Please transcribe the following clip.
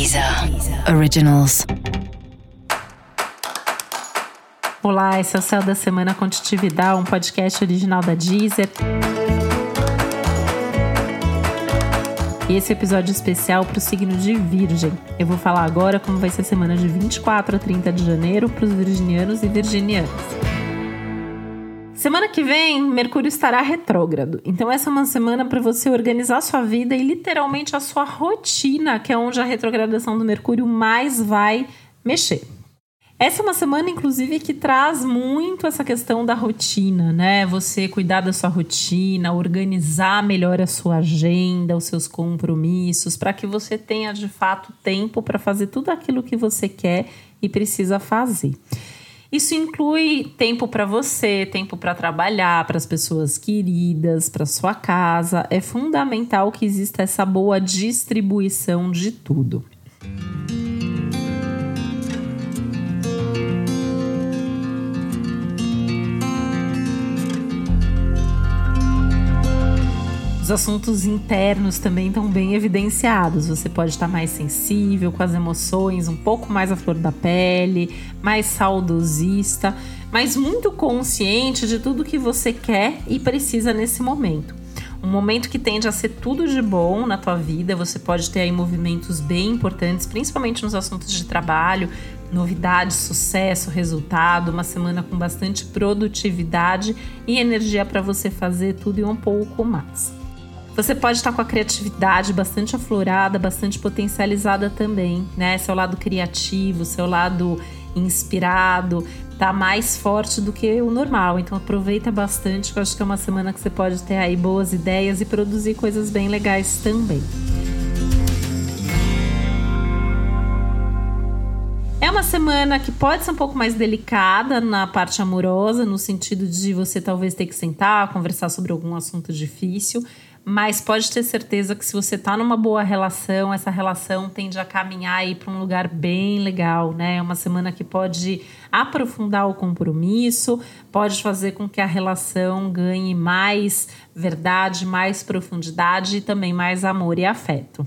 Deezer Originals. Olá, esse é o Céu da Semana Contitividade, um podcast original da Deezer. Esse episódio especial para o signo de Virgem. Eu vou falar agora como vai ser a semana de 24 a 30 de janeiro para os virginianos e virginianas. Semana que vem, Mercúrio estará retrógrado. Então, essa é uma semana para você organizar sua vida e literalmente a sua rotina, que é onde a retrogradação do Mercúrio mais vai mexer. Essa é uma semana, inclusive, que traz muito essa questão da rotina, né? Você cuidar da sua rotina, organizar melhor a sua agenda, os seus compromissos, para que você tenha de fato tempo para fazer tudo aquilo que você quer e precisa fazer. Isso inclui tempo para você, tempo para trabalhar, para as pessoas queridas, para sua casa. É fundamental que exista essa boa distribuição de tudo. Os assuntos internos também estão bem evidenciados. Você pode estar mais sensível com as emoções, um pouco mais à flor da pele, mais saudosista, mas muito consciente de tudo que você quer e precisa nesse momento. Um momento que tende a ser tudo de bom na tua vida, você pode ter aí movimentos bem importantes, principalmente nos assuntos de trabalho, novidade, sucesso, resultado, uma semana com bastante produtividade e energia para você fazer tudo e um pouco mais. Você pode estar com a criatividade bastante aflorada, bastante potencializada também, né? Seu lado criativo, seu lado inspirado, tá mais forte do que o normal. Então aproveita bastante, que eu acho que é uma semana que você pode ter aí boas ideias e produzir coisas bem legais também. É uma semana que pode ser um pouco mais delicada na parte amorosa, no sentido de você talvez ter que sentar, conversar sobre algum assunto difícil, mas pode ter certeza que se você está numa boa relação, essa relação tende a caminhar aí para um lugar bem legal, né? É uma semana que pode aprofundar o compromisso, pode fazer com que a relação ganhe mais verdade, mais profundidade e também mais amor e afeto.